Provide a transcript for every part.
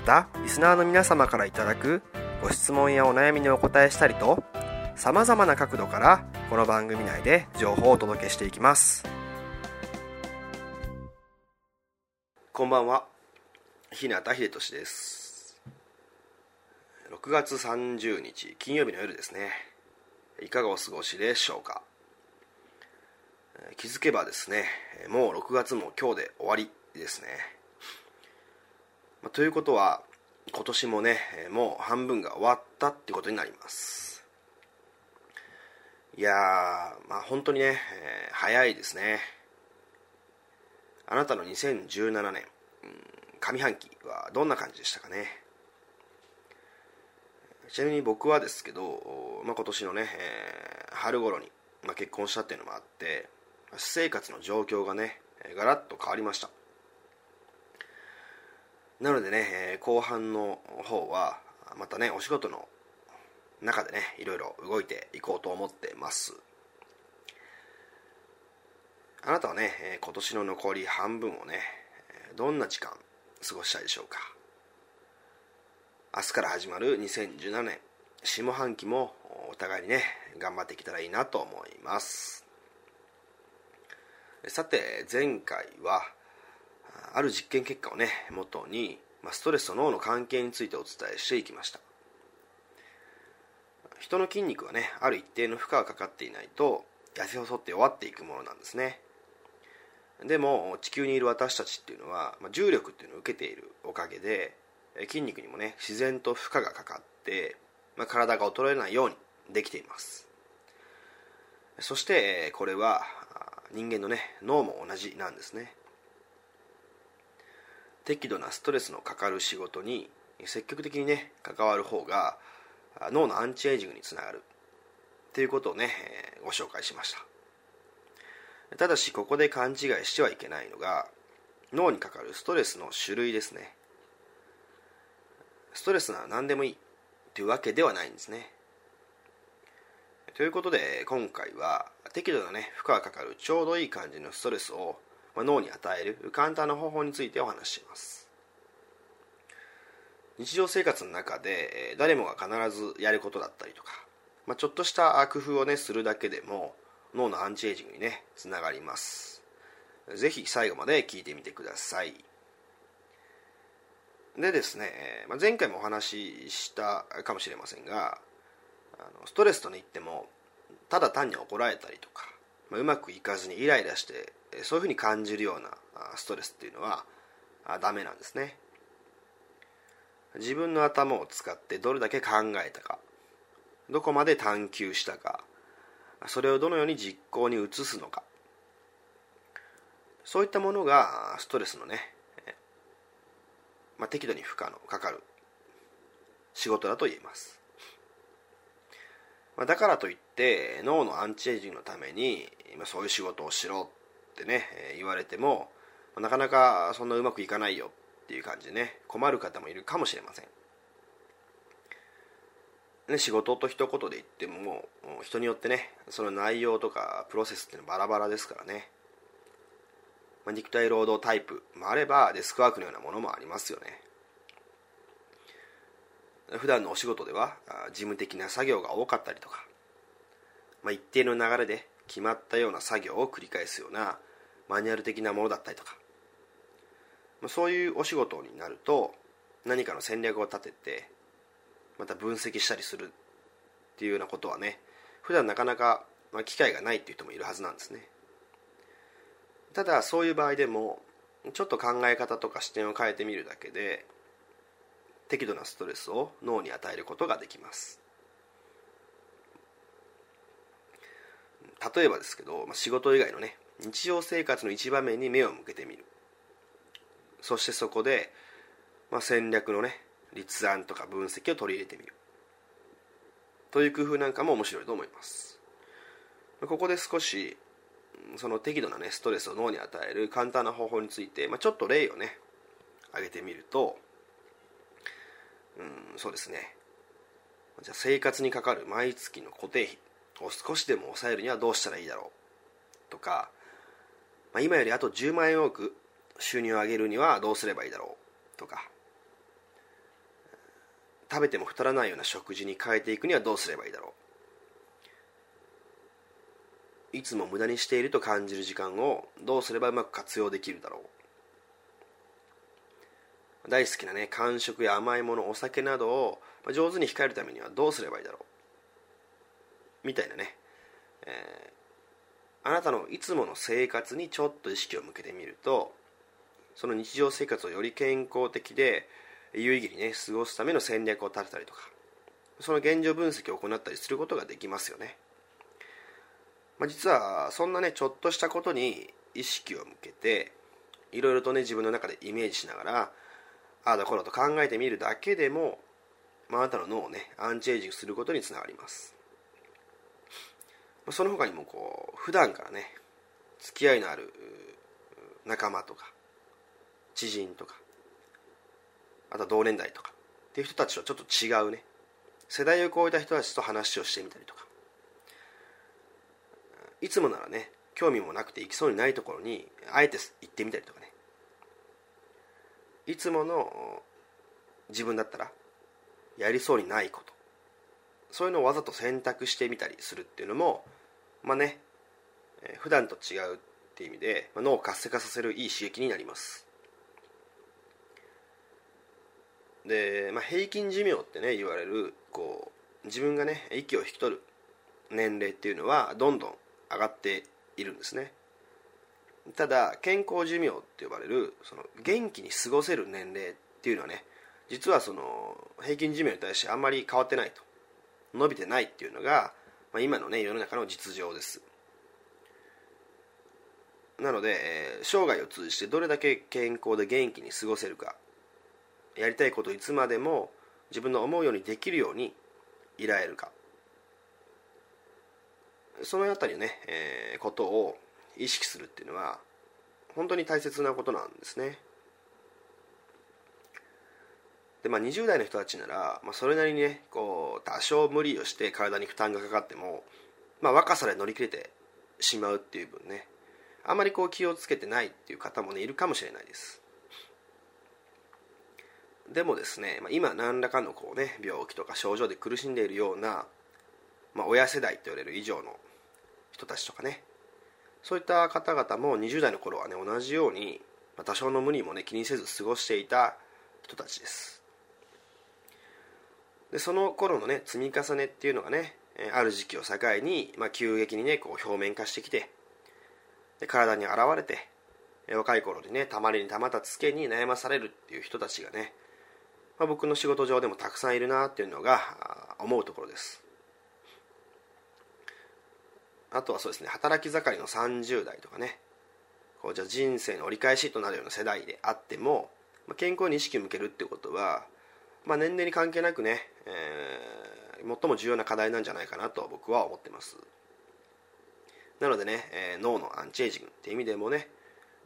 またリスナーの皆様からいただくご質問やお悩みにお答えしたりとさまざまな角度からこの番組内で情報をお届けしていきます。こんばんは。日向秀俊です。6月30日金曜日の夜ですね。いかがお過ごしでしょうか。気づけばですねもう6月も今日で終わりですね、まあ、ということは今年もねもう半分が終わったってことになります。いやーまあ本当にね、えー、早いですね。あなたの2017年、うん、上半期はどんな感じでしたかね。ちなみに僕はですけど、まあ、今年のね、えー、春頃に、まあ、結婚したっていうのもあって私生活の状況がねガラッと変わりました。なのでね後半の方はまたねお仕事の中でねいろいろ動いていこうと思ってます。あなたはねえ今年の残り半分をねどんな時間過ごしたいでしょうか？明日から始まる2017年下半期もお互いにね頑張っていけたらいいなと思います。さて前回はある実験結果をね元にまストレスと脳の関係についてお伝えしていきました。人の筋肉はねある一定の負荷がかかっていないと痩せ細って弱っていくものなんですね。でも地球にいる私たちっていうのは、ま重力っていうのを受けているおかげで筋肉にもね自然と負荷がかかって、まあ、体が衰えないようにできています。そしてこれは人間のね脳も同じなんですね。適度なストレスのかかる仕事に積極的にね関わる方が脳のアンチエイジングにつながる。ということをねご紹介しました。ただしここで勘違いしてはいけないのが脳にかかるストレスの種類ですね。ストレスなら何でもいい。というわけではないんですね。ということで今回は適度なね負荷がかかるちょうどいい感じのストレスを、脳に与える簡単な方法についてお話しします。日常生活の中で誰もが必ずやることだったりとか、まあ、ちょっとした工夫をねするだけでも脳のアンチエイジングにねつながります。是非最後まで聞いてみてください。でですね、まあ、前回もお話ししたかもしれませんがあのストレスとね言ってもただ単に怒られたりとか、まあ、うまくいかずにイライラしてそういうふうに感じるようなストレスっていうのはダメなんですね。自分の頭を使ってどれだけ考えたかどこまで探求したかそれをどのように実行に移すのか。そういったものがストレスのね、まあ、適度に負荷のかかる仕事だと言えます。まあ、だからといって脳のアンチエイジングのために、ま、そういう仕事をしろってね、え、言われても、なかなかそんなうまくいかないよっていう感じでね困る方もいるかもしれません、ね、仕事と一言で言っても人によってねその内容とかプロセスっていうのはバラバラですからね、まあ、肉体労働タイプもあればデスクワークのようなものもありますよね。普段のお仕事では事務的な作業が多かったりとか、まあ、一定の流れで決まったような作業を繰り返すようなマニュアル的なものだったりとか、そういうお仕事になると何かの戦略を立ててまた分析したりするっていうようなことはね普段なかなか、ま、機会がないっていう人もいるはずなんですね。ただそういう場合でもちょっと考え方とか視点を変えてみるだけで適度なストレスを脳に与えることができます。例えばですけど、まあ、仕事以外のね日常生活の一場面に目を向けてみる。そしてそこで、まあ、戦略のね立案とか分析を取り入れてみる。という工夫なんかも面白いと思います。ここで少しその適度なねストレスを脳に与える簡単な方法について、まあ、ちょっと例をね挙げてみるとうんそうですね。じゃあ生活にかかる毎月の固定費。を少しでも抑えるにはどうしたらいいだろう？とか、まあ、今よりあと10万円多く収入を上げるにはどうすればいいだろう？とか食べても太らないような食事に変えていくにはどうすればいいだろう？いつも無駄にしていると感じる時間をどうすればうまく活用できるだろう？大好きなね間食や甘いものお酒などを上手に控えるためにはどうすればいいだろう？みたいなね、えー、あなたのいつもの生活にちょっと意識を向けてみるとその日常生活をより健康的で有意義にね過ごすための戦略を立てたりとかその現状分析を行ったりすることができますよね、まあ、実はそんなねちょっとしたことに意識を向けていろいろとね自分の中でイメージしながらああだこうだと考えてみるだけでも、まあ、あなたの脳をねアンチエイジングすることにつながります。その他にもこう普段からね付き合いのある仲間とか知人とかあとは同年代とかっていう人たちとちょっと違うね。世代を超えた人たちと話をしてみたりとか。いつもならね興味もなくて行きそうにないところにあえて行ってみたりとかね。いつもの自分だったらやりそうにないこと。そういうのをわざと選択してみたりするっていうのもまあね普段と違うっていう意味で脳を活性化させるいい刺激になります。で、まあ、平均寿命ってね言われるこう自分がね息を引き取る年齢っていうのはどんどん上がっているんですね。ただ健康寿命って呼ばれるその元気に過ごせる年齢っていうのはね実はその平均寿命に対してあんまり変わってないと。伸びてないっていうのが、まあ、今のね世の中の実情です。なので生涯を通じてどれだけ健康で元気に過ごせるか。やりたいことをいつまでも自分の思うようにできるようにいられるか。その辺りのね、えー、ことを意識するっていうのは本当に大切なことなんですね。でまあ20代の人たちなら、まあ、それなりにねこう多少無理をして体に負担がかかっても、まあ、若さで乗り切れてしまうっていう分ねあんまりこう気をつけてないっていう方もねいるかもしれないです。でもですね、まあ、今何らかのこう、ね、病気とか症状で苦しんでいるような、まあ、親世代と言われる以上の人たちとかねそういった方々も20代の頃はね同じように、まあ、多少の無理もね気にせず過ごしていた人たちです。でその頃のね積み重ねっていうのがねある時期を境に、まあ、急激にねこう表面化してきてで体に現れて若い頃にねたまりにたまったツケに悩まされるっていう人たちがねまあ、僕の仕事上でもたくさんいるなっていうのが思うところです。あとはそうですね働き盛りの30代とかねこうじゃ人生の折り返しとなるような世代であっても、まあ、健康に意識を向けるってことは、まあ、年齢に関係なくね、えー、最も重要な課題なんじゃないかなと僕は思ってます。なのでね、えー、脳のアンチエイジングっていう意味でもね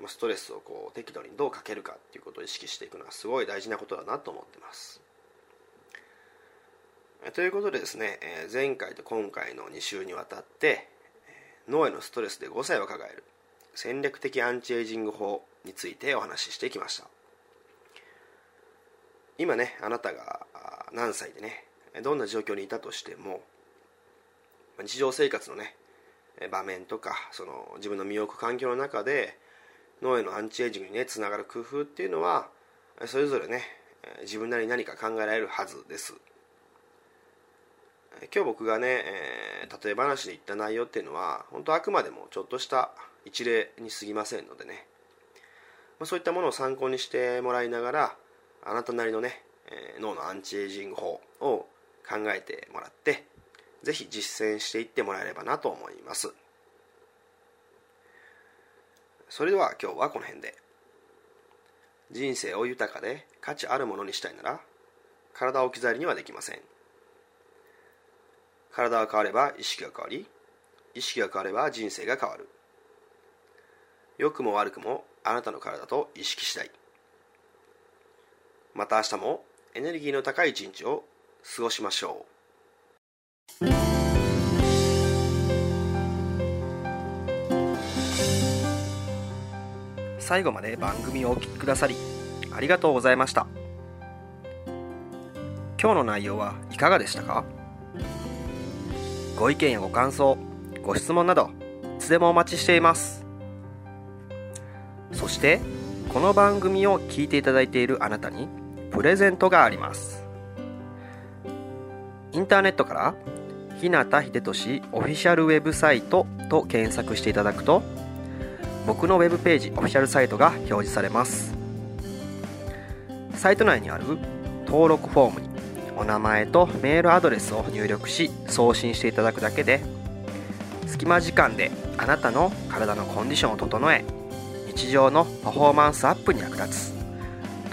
ストレスをこう適度にどうかけるかっていうことを意識していくのはすごい大事なことだなと思ってます。ということでですね前回と今回の2週にわたって脳へのストレスで5歳を抱える戦略的アンチエイジング法についてお話ししてきました。今ねあなたが何歳でねどんな状況にいたとしても日常生活のね場面とかその自分の身を置く環境の中で脳へのアンチエイジングにねつながる工夫っていうのはそれぞれね自分なりに何か考えられるはずです。今日僕がね、えー、例え話で言った内容っていうのは本当あくまでもちょっとした一例に過ぎませんのでね、まあ、そういったものを参考にしてもらいながらあなたなりのね、えー、脳のアンチエイジング法を考えてもらってぜひ実践していってもらえればなと思います。それでは今日はこの辺で。人生を豊かで価値あるものにしたいなら体を置き去りにはできません。体が変われば意識が変わり意識が変われば人生が変わる。良くも悪くもあなたの体と意識したい。また明日もエネルギーの高い一日を過ごしましょう。最後まで番組をお聴きくださりありがとうございました。今日の内容はいかがでしたか？ご意見やご感想ご質問などいつでもお待ちしています。そしてこの番組を聞いていただいているあなたにプレゼントがあります。インターネットから日向秀俊オフィシャルウェブサイトと検索していただくと僕のウェブページオフィシャルサイトが表示されます。サイト内にある登録フォームにお名前とメールアドレスを入力し送信していただくだけで隙間時間であなたの体のコンディションを整え日常のパフォーマンスアップに役立つ。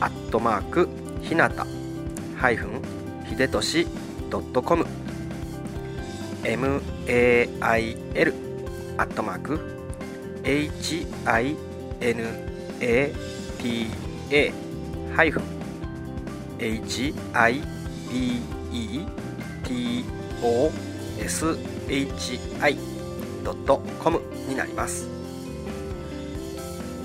アットマークひなたハイフンひでとし .com mail アットマーク hinata ハイフン hibetoshi.com になります。